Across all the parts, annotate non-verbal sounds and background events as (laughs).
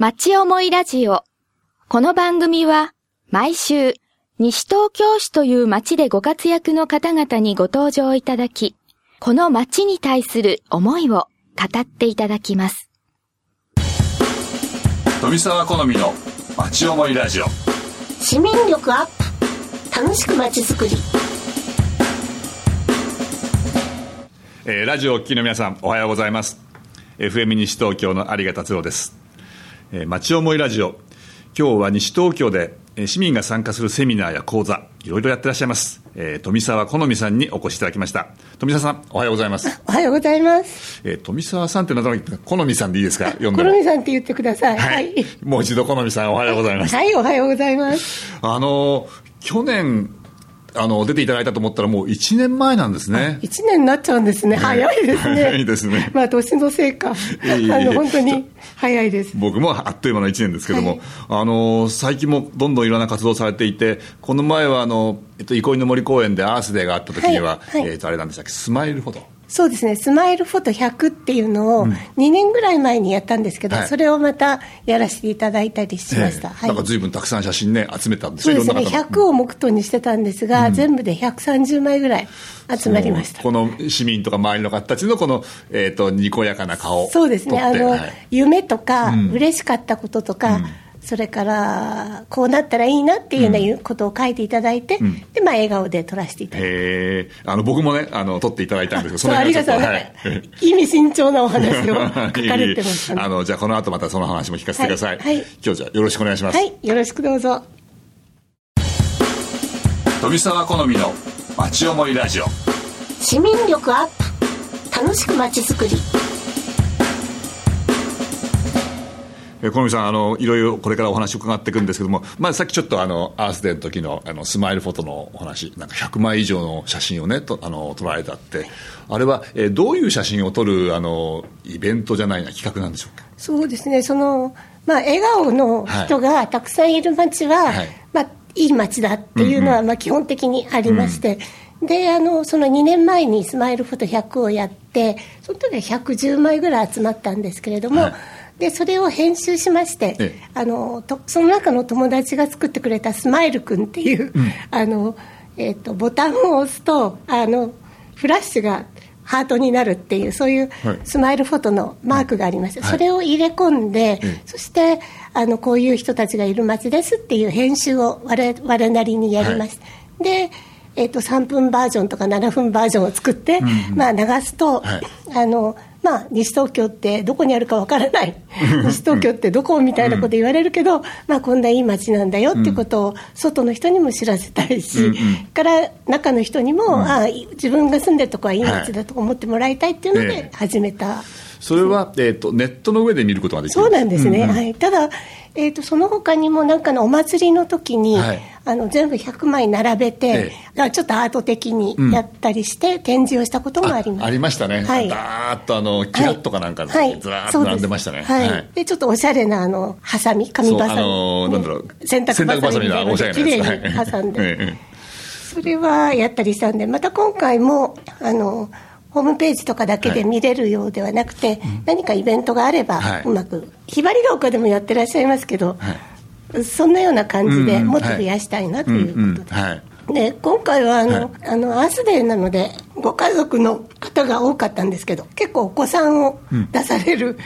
町思いラジオ。この番組は毎週西東京市という町でご活躍の方々にご登場いただき、この町に対する思いを語っていただきます。富澤好みの町思いラジオ。市民力アップ。楽しく街づくり。えーラジオをお聞きの皆さんおはようございます。FM 西東京の有賀達郎です、えー、町思いラジオ。今日は西東京でえー市民が参加するセミナーや講座いろいろやってらっしゃいます、えー富澤好美さんにお越しいただきました。富澤さんおはようございます、おはようございます。えー富澤さんって名前好美さんでいいですか？呼んコでも。ロミさんって言ってください。ははいい、もう一度好美さんおはようございます、はい、おはようございます。あのー去年あの出ていただいたと思ったらもう1年前なんですね。一年になっちゃうんですね。早いですね。早いですね。まあ年のせいか。あの本当に早いです。僕もあっという間の1年ですけども、はい。あの最近もどんどんいろんな活動をされていてこの前はあの、えっと、憩いの森公園でアースデーがあった時には、はい。はい。えっとあれなんでしたっけ？スマイルフォトそうですね。スマイルフォト100っていうのを2年ぐらい前にやったんですけど、はい。それをまたやらせていただいたりしました、ええ。はい。なんか随分たくさん写真ね集めたんですそうですね。よいろんな方の。100を目途にしてたんですが、全部で130枚ぐらい集まりました。この市民とか周りの方たちのこの、えっとにこやかな顔そうですね、あの、はい。夢とか、うん。嬉しかったこととか、それから、こうなったらいいなっていうようなことを書いていただいて、ん。で、まあ、笑顔で撮らせていただいて。あの僕もねあの撮っていただいたんですけど (laughs) ありがとう。ございます。(laughs) 意味深長なお話を (laughs) 書かれてましたね。あのじゃあこの後またその話も聞かせてください、はい。はい。今日じゃあよろしくお願いします、はい、よろしくどうぞ。富澤好みの町思いラジオ。市民力アップ。楽しく街づくり小見さんあのいろいろこれからお話を伺っていくんですけども、まあ、さっきちょっとあのアースデーの時のあのスマイルフォトのお話なんか100枚以上の写真をねとあの撮られたってあれは、えーどういう写真を撮るあのイベントじゃないな企画なんでしょうか？そうですね、その、まあ、笑顔の人がたくさんいる街は、はい。まあ、いい街だっていうのは、まあ、基本的にありまして、で、あの、その2年前にスマイルフォト100をやって、その時は110枚ぐらい集まったんですけれども、はいで、それを編集しまして、ええ。あの、とその中の友達が作ってくれたスマイルくんっていう、あの、えっ、と、ボタンを押すと、あの、フラッシュがハートになるっていう、そういうはい。スマイルフォトのマークがありまして、はい。それを入れ込んで、ええ。そしてあのこういう人たちがいる街ですっていう編集を我々我なりにやりました、で、えー、と3分バージョンとか7分バージョンを作って、まあ、流すと、はい。あのまあ、西東京ってどこにあるかわからない。西東京ってどこみたいなこと言われるけど、まあ、こんないい街なんだよってことを外の人にも知らせたいし、うんうん。から中の人にも、ああ自分が住んでるとこはいい街だと思ってもらいたいっていうのええ。で始めた。それは、えー、とネットの上で見ることができる。そうなんですね、はい、ただ、えー、とその他にもなんかのお祭りの時に、はい。あの全部100枚並べて、えあちょっとアート的にやったりして、展示をしたこともあります。ありましたね、はい。だーっとあのキラッとかなんかで、はい。ずらーっと並んでましたね。はい。でちょっとおしゃれなあのハサミ紙バサミ、あのーなんだろう洗濯バサミみたいなの洗濯バサミのおしゃれで綺なやつ。麗に挟んで、は (laughs) いええ。それはやったりしたんでまた今回もあのホームページとかだけで見れるようではなくて、何かイベントがあれば、はい。うまくひばりが丘でもやってらっしゃいますけど、はそんなような感じうんうん。でもっと増やしたいなといううんうん。ことで。はい。で今回はあの、はい。あのアースデーなのでご家族の方が多かったんですけど結構お子さんを出される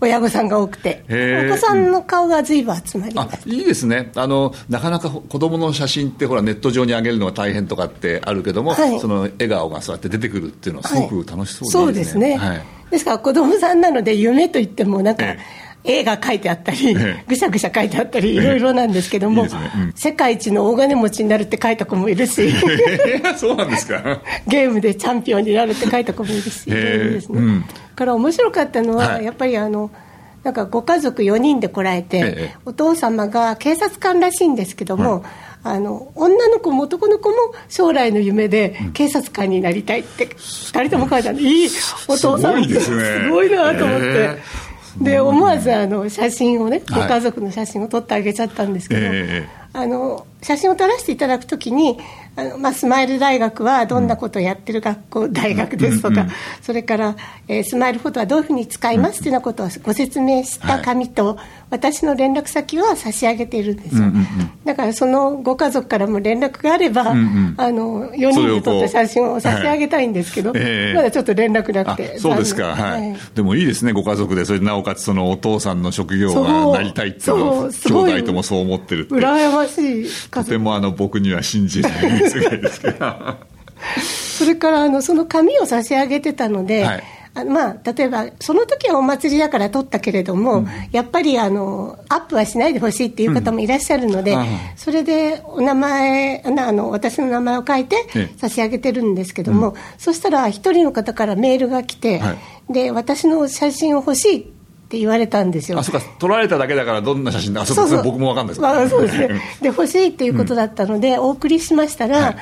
親御さんが多くて、お子さんの顔が随分集まりまあした、いいですね。あのなかなか子供の写真ってほらネット上に上げるのが大変とかってあるけども、はい。その笑顔がそうやって出てくるっていうのはすごく楽しそうでそうい。いですね、はい。ですから子供さんなので夢といってもなんか、え絵が描いてあったり、ええ。ぐしゃぐしゃ書いてあったりいろいろなんですけどもいいですね。うん。世界一の大金持ちになるって書いた子もいるしえー (laughs) そうなんですか。ゲームでチャンピオンになるって書いた子もいるし。うん。から面白かったのは、はい。やっぱりあの、なんかご家族4人で来られて、ええ。お父様が警察官らしいんですけども、あの女の子も男の子も将来の夢で警察官になりたいって、2人とも書いてあるいいお父さんすごいなと思って。えで思わずあの写真をね、はい。ご家族の写真を撮ってあげちゃったんですけど、ええあの写真を撮らせていただくときにあのまあ、スマイル大学はどんなことをやってる学校、大学ですとか、それから、えー、スマイルフォトはどういうふうに使いますというようなことをご説明した紙と、私の連絡先は差し上げているんですよ、だからそのご家族からも連絡があれば、うんうん、あの4人で撮った写真を差し上げたいんですけど、はいえー、まだちょっと連絡なくて、そうですか、はい、はい、でもいいですね、ご家族で、それでなおかつそのお父さんの職業がなりたいっていうのを、兄弟ともそう思ってるって、羨ましいとてもあの僕には信じない世界ですけど。(laughs) それからあのその紙を差し上げてたので、はいあまあ、例えば、その時はお祭りだから撮ったけれども、うん、やっぱりあのアップはしないでほしいっていう方もいらっしゃるので、うん、それでお名前あの、私の名前を書いて差し上げてるんですけども、うん、そしたら、一人の方からメールが来て、はい、で私の写真を欲しいって言われたんですよ。あ、そうか、撮られただけだから、どんな写真だ、そうそう。僕もわかんないです、まあ、そうですね。で、欲しいっていうことだったので、お送りしましたら、はい、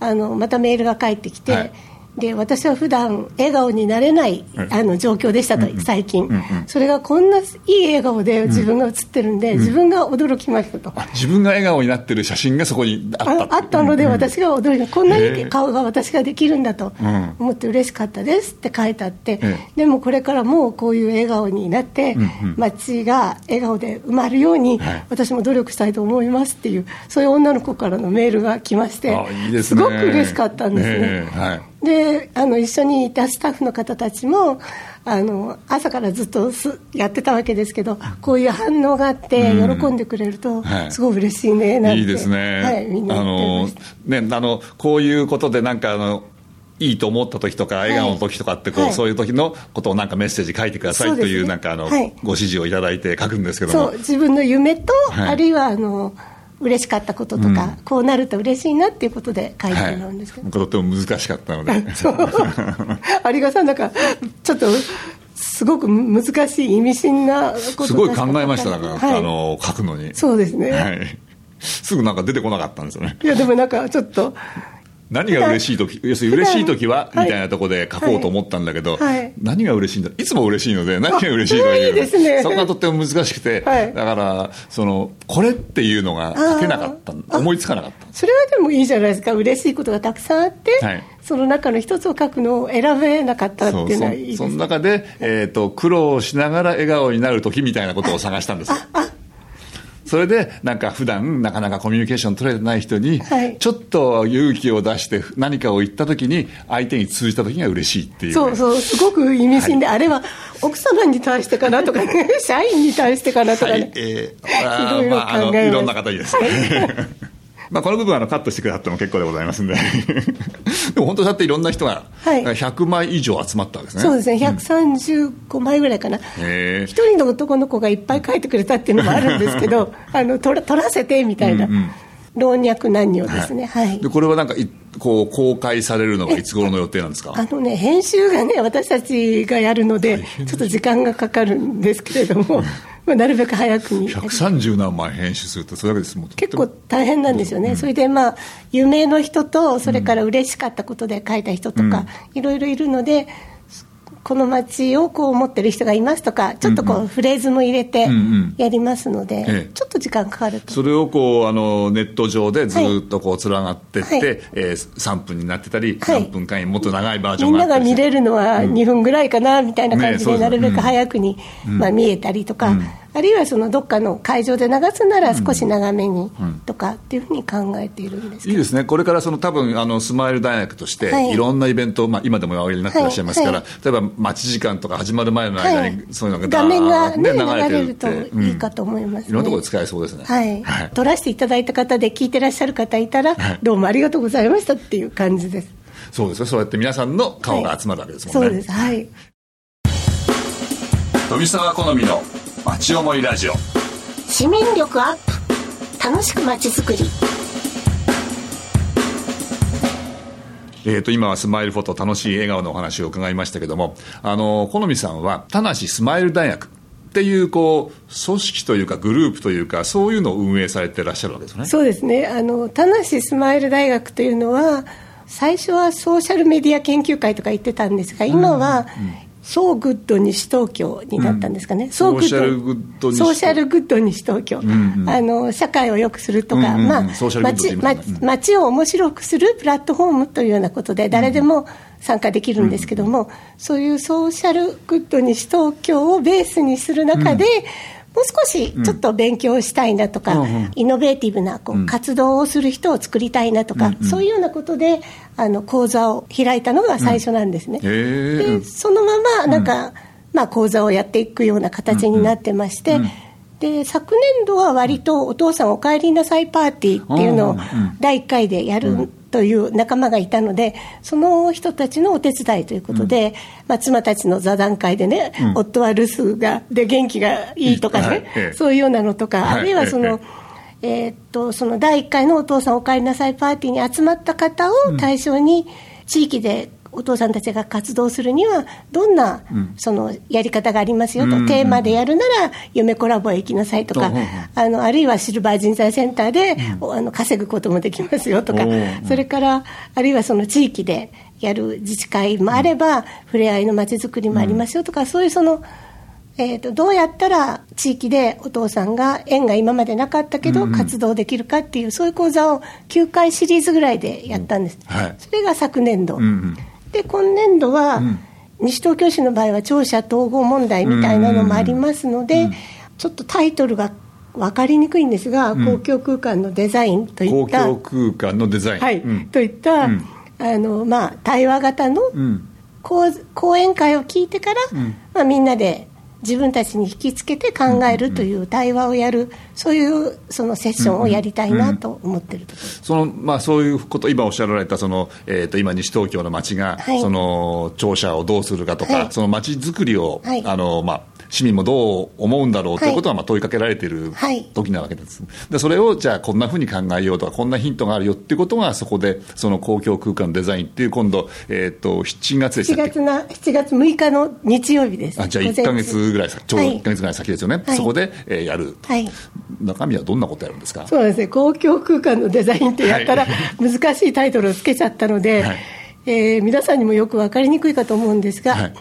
あの、またメールが返ってきて、はいで私は普段笑顔になれない、あの状況でしたと、最近、それがこんないい笑顔で自分が写ってるんで、自分が驚きましたと。自分が笑顔になってる写真がそこにあったあったので、私が驚いた、こんなに顔が私ができるんだと思って嬉しかったですって書いてあって、でもこれからもこういう笑顔になって、街が笑顔で埋まるように、私も努力したいと思いますっていう、そういう女の子からのメールが来まして、すごく嬉しかったんですね。はいであの一緒にいたスタッフの方たちもあの朝からずっとすやってたわけですけどこういう反応があって喜んでくれると、すごい嬉しいねなんて、いいですね、はい、みんなあのねあのこういうことでなんかあのいいと思った時とか、笑顔の時とかってこう、はい、そういう時のことをなんかメッセージ書いてくださいという、なんかあの、はい、ご指示をいただいて書くんですけども。そう自分の夢と、あるいはあの嬉しかったこととか、うん、こうなると嬉しいなっていうことで書いてもらうんですけど、はい、とっても難しかったので。有賀さんなんかちょっとすごく難しい意味深なことすごい考えましただから、はい、あの書くのに。そうですね、はい、すぐなんか出てこなかったんですよね。いやでもなんかちょっと何が嬉しい時要するに嬉しい時は、みたいなところで書こうと思ったんだけど、何が嬉しいんだいつも嬉しいので (laughs) 何が嬉しいの？いいですね。そこがとっても難しくて、はい、だからそのこれっていうのが書けなかった思いつかなかったそれはでもいいじゃないですか。嬉しいことがたくさんあって、その中の一つを書くのを選べなかったっていうのはいいです、ね、その中で、えーと、苦労しながら笑顔になる時みたいなことを探したんですああそれでなんか普段なかなかコミュニケーション取れてない人に、ちょっと勇気を出して何かを言った時に相手に通じた時が嬉しいっていう、ね、そうそうすごく意味深で、はい、あれは奥様に対してかなとかね (laughs) 社員に対してかなとかね、はい、えー、(laughs) いろいろ考えまあ、いろんな方にです、はいまあ、この部分はあのカットしてくださっても結構でございますんで。(laughs) でも本当だっていろんな人が100枚以上集まったわけですね、そうですね。135枚ぐらいかな。一、人の男の子がいっぱい書いてくれたっていうのもあるんですけど (laughs) あの取ら取らせてみたいな、うんうん、老若男女ですね、はい、はい、でこれはなんかこう公開されるのがいつ頃の予定なんですか？あのね編集がね私たちがやるのでちょっと時間がかかるんですけれども、まあ、なるべく早くに130何枚編集するとそれだけですもん。結構大変なんですよね、うん、それでまあ有名の人とそれから嬉しかったことで書いた人とか、いろいろいるのでこの街をこう思ってる人がいますとか、ちょっとこうフレーズも入れてやりますので、うんうん、ちょっと時間かかると。それをこうあのネット上でずっとこう連なってって、はい、えー、3分になってたり、はい、何分間にもっと長いバージョンがみんなが見れるのは2分ぐらいかなみたいな感じで、なるべく早くに、まあ、見えたりとか。あるいはそのどっかの会場で流すなら少し長めにとかっていうふうに考えているんです、いいですね、これからその多分あのスマイル大学として、い、ろんなイベント、まあ、今でもおやりになっていらっしゃいますから、例えば待ち時間とか始まる前の間に、そういうのが画面が、ね、流れるといいかと思います、いろんなところで使えそうですね、はい。撮らせていただいた方で聞いてらっしゃる方いたら、どうもありがとうございましたっていう感じです。そうですそうやって皆さんの顔が集まるわけですもんね。そうです。はい。富澤好みの町思いラジオ。市民力アップ。楽しくまちづくり。えー、と今はスマイルフォト楽しい笑顔のお話を伺いましたけどもあの好美さんは田無スマイル大学っていうこう組織というかグループというかそういうのを運営されてらっしゃるわけですね。そうですね。あの田無スマイル大学というのは最初はソーシャルメディア研究会とか言ってたんですが今は、ソーグッド西東京になったんですかね、うん、ソーシャルグッド西ソーシャルグッド西東京、うんうん、あの社会を良くするとか、うんうん、まあ、街街を面白くするプラットフォームというようなことで誰でも参加できるんですけども、うんうん、そういうソーシャルグッド西東京をベースにする中で、もう少しちょっと勉強したいなとか、うん、イノベーティブなこう活動をする人を作りたいなとか、うん、そういうようなことであの講座を開いたのが最初なんですね。うん、でそのままなんか、まあ、講座をやっていくような形になってまして、で昨年度は割とお父さんお帰りなさいパーティーっていうのを第1回でやるという仲間がいたのでその人たちのお手伝いということで、まあ、妻たちの座談会でね、夫は留守がで元気がいいとかね、そういうようなのとか、あるいはその、えっとその第1回のお父さんお帰りなさいパーティーに集まった方を対象に地域でお父さんたちが活動するにはどんなそのやり方がありますよと、うん、テーマでやるなら夢コラボへ行きなさいとか、あのあるいはシルバー人材センターで、うん、あの稼ぐこともできますよとか、それからあるいはその地域でやる自治会もあれば、ふれあいのまちづくりもありますよとか、そういうその。えーと、どうやったら地域でお父さんが縁が今までなかったけど活動できるかっていう、そういう講座を9回シリーズぐらいでやったんです、はい、それが昨年度、うんうん、で今年度は、西東京市の場合は庁舎統合問題みたいなのもありますので、ちょっとタイトルが分かりにくいんですが、公共空間のデザインといった公共空間のデザイン、はい。といった、あのまあ、対話型の講,、講演会を聞いてから、まあ、みんなで自分たちに引きつけて考えるという対話をやる、そういうそのセッションをやりたいなと思ってるそのまあ、そういうこと、今おっしゃられたその、えーと、今、西東京の街が、はい、その庁舎をどうするかとか、はい、その街づくりを、はい、あのまあ、市民もどう思うんだろうということはまあ問いかけられてい。る時なわけです、でそれをじゃあこんなふうに考えようとかこんなヒントがあるよっていうことがそこでその公共空間デザインっていう今度、えーと、7月でしたっけ？7, 月な7月6日の日曜日です。あじゃあ1か月ぐらいちょうど1か月ぐらい先ですよね、はい、そこで、えー、やる、はい、中身はどんなことやるんですか？そうですね。公共空間のデザインってやったら (laughs) 難しいタイトルをつけちゃったので、はい、えー、皆さんにもよく分かりにくいかと思うんですが、はい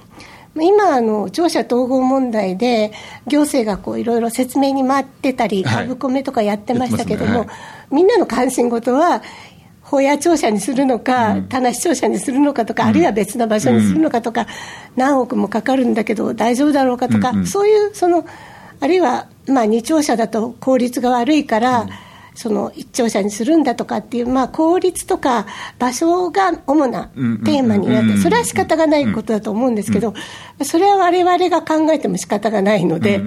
今あの、庁舎統合問題で、行政がこういろいろ説明に回ってたり、株込めとかやってましたけども、はいね。はい、みんなの関心事は、保谷庁舎にするのか、田無庁舎にするのかとか、うん、あるいは別な場所にするのかとか、うん、何億もかかるんだけど、大丈夫だろうかとか、うんうん、そういうその、あるいは、まあ、2庁舎だと効率が悪いから、その一庁舎にするんだとかっていう、まあ、効率とか場所が主なテーマになって、それは仕方がないことだと思うんですけど、それは我々が考えても仕方がないので、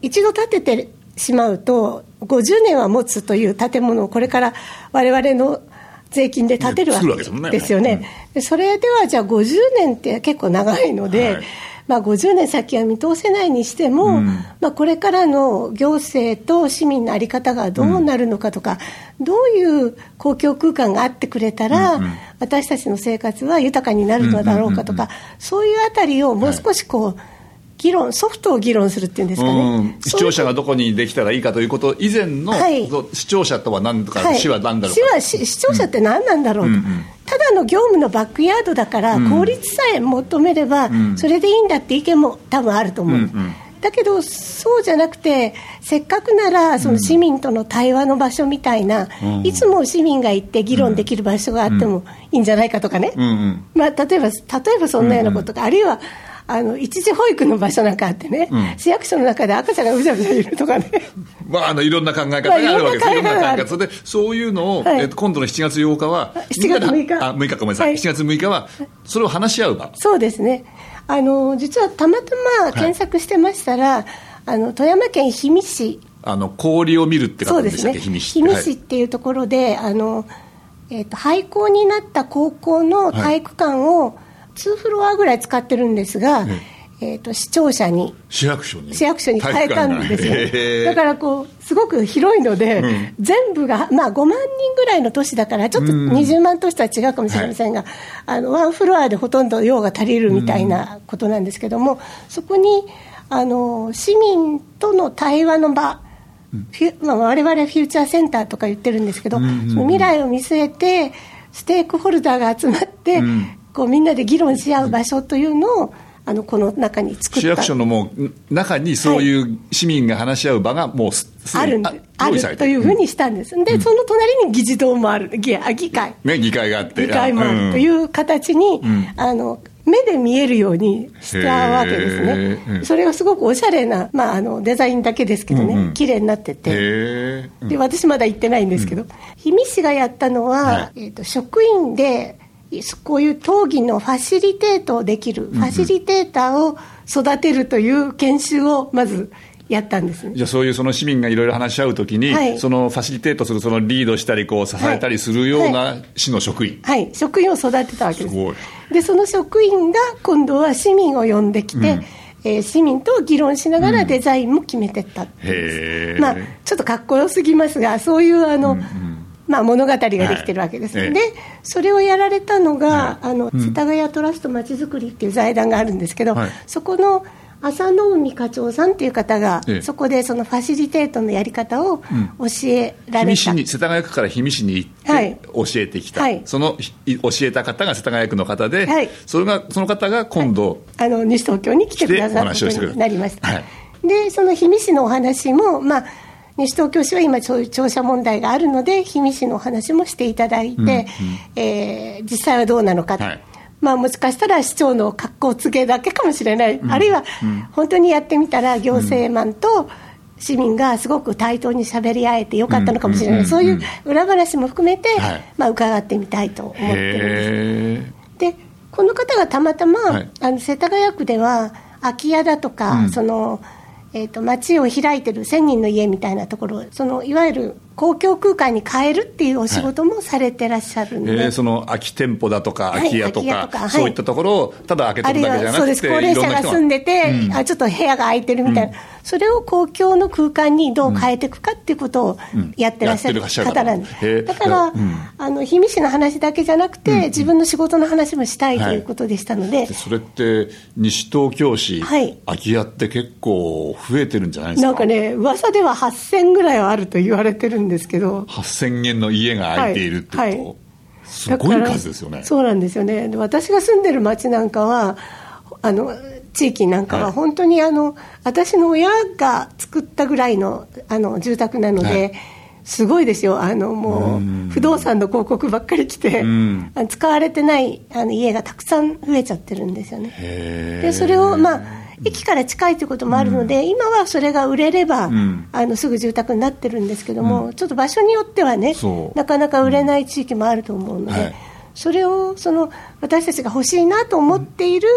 一度建ててしまうと、50年は持つという建物をこれから我々の税金で建てるわけですよね。それではじゃあ50年って結構長いので、はいまあ、50年先は見通せないにしても、うん、まあ、これからの行政と市民の在り方がどうなるのかとか、うん、どういう公共空間があってくれたら、うんうん、私たちの生活は豊かになるのだろうかとか、そういうあたりをもう少しこう、はい議論ソフトを議論するっていうんですかね、視聴者がどこにできたらいいかということ以前の、はい、視聴者とは何とか、はい、市は何だろうか。市は視聴者って何なんだろうと、うんうん。うんただの業務のバックヤードだから、効率さえ求めれば、それでいいんだって意見も多分あると思う。うんうん。だけど、そうじゃなくて、せっかくならその市民との対話の場所みたいな、うん、いつも市民が行って議論できる場所があってもいいんじゃないかとかね、うんうん、まあ、例えば例えばそんなようなことが、あるいはあの一時保育の場所なんかあってね、うん、市役所の中で赤ちゃんがうじゃうじゃいるとかね。(laughs) まあ、あのいろんな考え方があるわけです、いろんな考え方で、そういうのを、はい、えー、今度の7月8日は、7月6日、あ6日ごめんなさい、はい、7月6日は、それを話し合う場。そうですね、あの実はたまたま検索してましたら、はい、あの富山県氷見市、あの氷を見るって方でしたっけ、ね、氷見市。氷見市っていうところで、あのえーと、廃校になった高校の体育館を2フロアぐらい使ってるんですが、えーと、市庁舎に市役所に。市役所に変えたんですよ、だからこうすごく広いので、うん、全部が、まあ、5万人ぐらいの都市だからちょっと20万都市とは違うかもしれませんが、はい、あのワンフロアでほとんど用が足りるみたいなことなんですけども、そこにあの市民との対話の場まあ、我々フューチャーセンターとか言ってるんですけど、未来を見据えてステークホルダーが集まって、うん、こうみんなで議論し合う場所というのをあのこの中に作った。市役所のもう中にそういう市民が話し合う場がもうす、あるんである。というふうにしたんです、で、その隣に議事堂もある。議議会、ね、議会があって。議会もあるという形に、あの目で見えるようにしたわけですね、それがすごくおしゃれな、まあ、あのデザインだけですけどね、うん。うん、綺麗になってて、で私まだ行ってないんですけど、氷見市がやったのは、はい、えーと職員でこういう討議のファシリテートできる、ファシリテーターを育てるという研修をまずやったんです、ね、じゃあそういうその市民がいろいろ話し合うときに、はい、そのファシリテートする、そのリードしたりこう、支えたりするような市の職員、はい、はい、職員を育てたわけです。すで、その職員が今度は市民を呼んできて、うん。えー、市民と議論しながらデザインも決めてったっ、う。ん、まあ、ちょっとかっこよすぎますが、そういうあの、うんうんまあ、物語ができてるわけです、はい、でそれをやられたのが、はい、あの世田谷トラストまちづくりっていう財団があるんですけど、はい、そこの浅野海課長さんっていう方が、ええ、そこでそのファシリテートのやり方を教えられた、うん、に世田谷区から氷見市に行って教えてきた、はい、その教えた方が世田谷区の方で、はい、それがその方が今度、あの西東京に来てくださることになりました。でその氷見市のお話も、まあ西東京市は今、そういう庁舎問題があるので、氷見市のお話もしていただいて、うんうん、えー、実際はどうなのか、はい、まあ、もしかしたら市長の格好つけだけかもしれない、うん、あるいは本当にやってみたら、行政マンと市民がすごく対等に喋り合えてよかったのかもしれない、そういう裏話も含めて、はい、まあ、伺ってみたいと思ってるんです。でこの方がたまたま、はい、あの世田谷区では空き家だとか、うん、そのえーと、街を開いてる1000人の家みたいなところそのいわゆる公共空間に変えるっていうお仕事もされてらっしゃるんで、はい、えー、その空き店舗だとか空き家とかはい。そういったところをただ開けてるだけじゃなくてそうです。高齢者が住んでて、うん、あちょっと部屋が空いてるみたいな、うん、それを公共の空間にどう変えていくかっていうことをやってらっしゃる方なんで。す、だから、あの氷見市の話だけじゃなくて、自分の仕事の話もしたいということでしたので、それって西東京市、はい、空き家って結構増えてるんじゃないですか？なんかね噂では8000ぐらいはあると言われてるんですけど8000軒の家が空いているってこと、はいはい、すごい数ですよね。そうなんですよね。私が住んでる町なんかはあの地域なんかは本当にあの、はい、私の親が作ったぐらいのあの住宅なので、はい。すごいですよ、あのもう不動産の広告ばっかり来て、使われてないあの家がたくさん増えちゃってるんですよね。でそれを、まあ、駅から近いということもあるので、うん、今はそれが売れれば、うん、あのすぐ住宅になってるんですけども、うん、ちょっと場所によってはね、なかなか売れない地域もあると思うので。はい。それをその私たちが欲しいなと思っている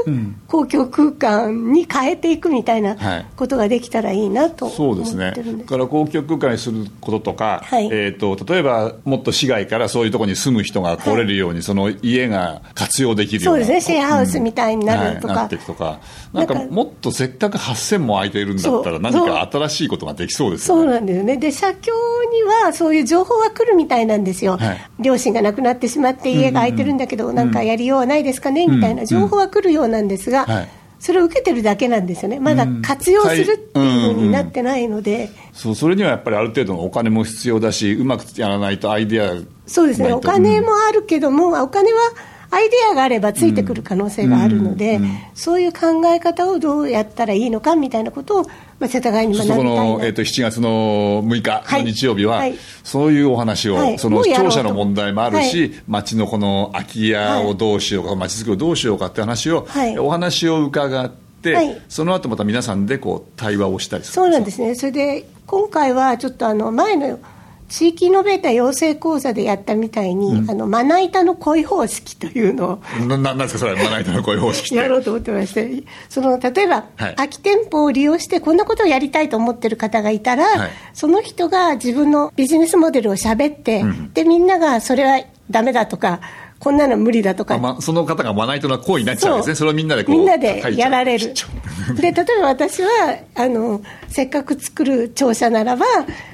公共空間に変えていくみたいなことができたらいいなと思ってるんです、はい、そうですね。から公共空間にすることとか、はい、えーと、例えばもっと市外からそういうところに住む人が来れるように、はい、その家が活用できるような。そうですね。シェアハウスみたいになるとか、うん。はい、なっていくとか。なんかもっとせっかく8000も空いているんだったら何か新しいことができそうですよね。そう。なんですよね。で社協にはそういう情報は来るみたいなんですよ、両親が亡くなってしまって家が空いてるんだけど、なんかやりようはないですかね、みたいな情報は来るようなんですが、それを受けてるだけなんですよね、まだ活用するっていうふうになってないので、そうそれにはやっぱりある程度のお金も必要だし、うまくやらないとアイデアそうですね、お金もあるけども、お金はアイデアがあればついてくる可能性があるので、そういう考え方をどうやったらいいのかみたいなことを、まあ、世田谷に学びたいな。の、えーと、7月の6日の日曜日は、はい、そういうお話を、はい、その視聴者の問題もあるし、はい、町のこの空き家をどうしようか、町づくりをどうしようかって話を、お話を伺って、はい、その後また皆さんでこう対話をしたりするそうなんですね。それで今回はちょっとあの前の地域イノベーター養成講座でやったみたいに、うん、あのまな板の恋方式というのをななんですかそれまな板の恋方式やろうと思ってまして。その例えば、はい、空き店舗を利用してこんなことをやりたいと思ってる方がいたら、はい、その人が自分のビジネスモデルをしゃべって、うん、でみんながそれはダメだとかこんなの無理だとか、まその方がまな板の行為になっちゃうんですね。それをみんなでこうみんなでやられる。で例えば私はあのせっかく作る庁舎ならば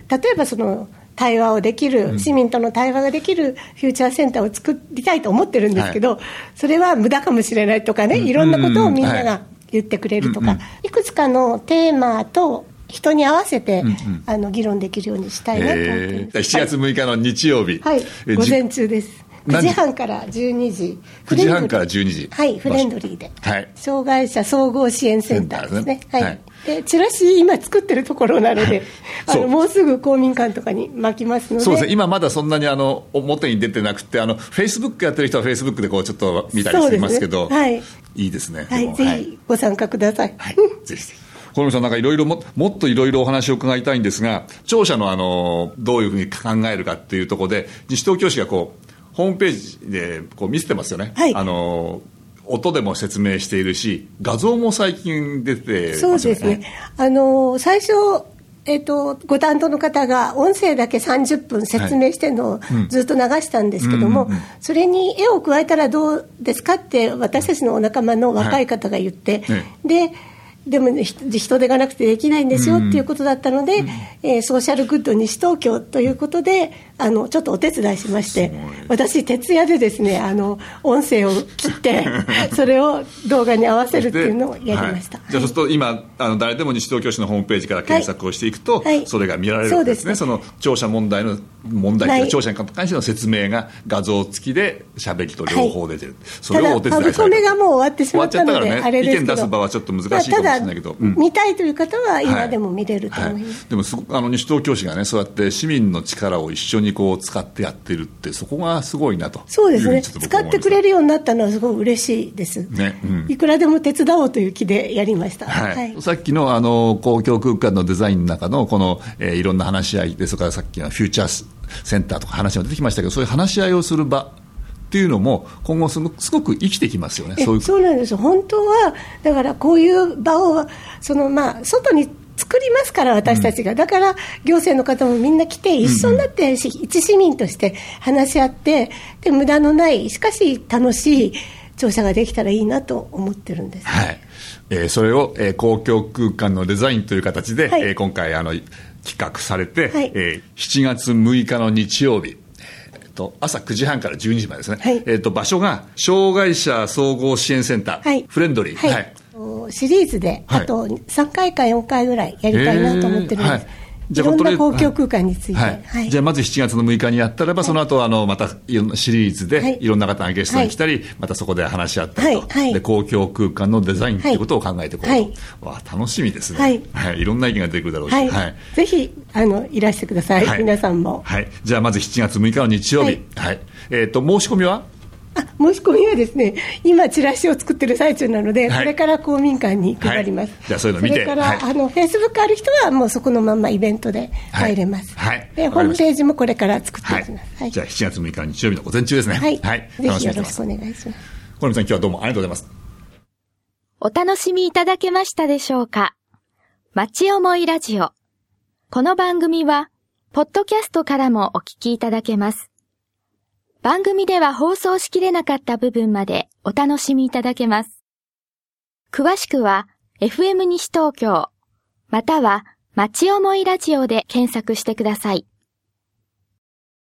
例えばその対話をできる、市民との対話ができるフューチャーセンターを作りたいと思ってるんですけど、はい、それは無駄かもしれないとかね、いろんなことをみんなが言ってくれるとか、いくつかのテーマと人に合わせて、うんうん、あの議論できるようにしたいなと思ってます。7月6日の日曜日、はい、午前中です。9時？半から12時。9時半から12時。はい。フレンドリーで、はい、障害者総合支援センターですね、ね、はい、はいでチラシ今作ってるところなので、(laughs) あのもうすぐ公民館とかに巻きますので。そうですね今まだそんなにあの表に出てなくてあのフェイスブックやってる人はフェイスブックでこうちょっと見たりしてますけど、ね、はい、いいですね。はいぜひご参加ください、はい、ぜひぜひ。小野さん、なんかいろいろも、もっといろいろお話を伺いたいんですが、庁舎のあの、どういうふうに考えるかっていうところで、西東京市がこう、ホームページでこう見せてますよね。はい、あの音でも説明しているし、画像も最近出て、ね、そうですね。あの最初えーと、ご担当の方が音声だけ30分説明してるのをずっと流したんですけども、それに絵を加えたらどうですかって私たちのお仲間の若い方が言って、はい、ででも、ね、人手がなくてできないんですよっていうことだったので、うん、えー、ソーシャルグッド西東京ということで、あのちょっとお手伝いしまして、私、徹夜でですねあの音声を切って、(laughs) それを動画に合わせるっていうのをやりました、はい、じゃあ、そうすると今あの、誰でも西東京市のホームページから検索をしてい。くと、はい、それが見られるんですね、そ、ね、の庁舎問題の問題というか、庁舎に関しての説明が画像付きで、しゃべりと両方出てる、はい、それをお手伝いされた。がもう終わってしまったので、ね、あれです意見出す場はちょっと難しいかもしれないけど、うん、見たいという方は今でも見れると思います。でもすごあの西東京市がね、そうやって市民の力を一緒にこう使ってやってるって、そこがすごいなと。そうですね、使ってくれるようになったのは、すごい嬉しいです、ねうん、いくらでも手伝おうという気でやりました、はい、はい、さっきのあの公共空間のデザインの中の、この、えー、いろんな話し合いで、それからさっきのフューチャーセンターとか話も出てきましたけど、そういう話し合いをする場。っていうのも今後すごく生きてきますよね。そうそうなんです。本当はだからこういう場をそのまあ外に作りますから、私たちが、だから行政の方もみんな来て、一緒になって、一市民として話し合って、で無駄のない、しかし楽しい庁舎ができたらいいなと思ってるんです、はい。えー、それを、えー、公共空間のデザインという形で、はい、えー、今回あの、企画されて、はい、えー、7月6日の日曜日、と朝9時半から12時までですね、はい、えーと、場所が障害者総合支援センター、はい、フレンドリー、はい、シリーズで、あと3回か4回ぐらいやりたいなと思ってるんです。じゃいろんな公共空間について、はい。はい、じゃあまず7月の6日にやったらば、その後あのまたいろんなシリーズでい。ろんな方がゲストに来たり、またそこで話し合ったりと、で公共空間のデザインということを考えていこうと、わ楽しみですね、はい。はい、いろんな意見が出てくるだろうし、はい。ぜひあのいらしてください、皆さんも、はい、じゃあまず7月6日の日曜日、はい。えーと申し込みは？あ申し込みはですね、今、チラシを作ってる最中なので、はい、これから公民館に配ります。はい、じゃあ、そういうの見て。それから、はい、あの、フェイスブックある人は、もうそこのままイベントで入れます。はい。で、ホームページもこれから作っていきます。はい。じゃあ、7月6日日曜日の午前中ですね。はい。はい。ぜひよろしくお願いします。小野さん、今日はどうもありがとうございます。お楽しみいただけましたでしょうか？町思いラジオ。この番組は、ポッドキャストからもお聞きいただけます。番組では放送しきれなかった部分までお楽しみいただけます。詳しくは FM 西東京、または町思いラジオで検索してください。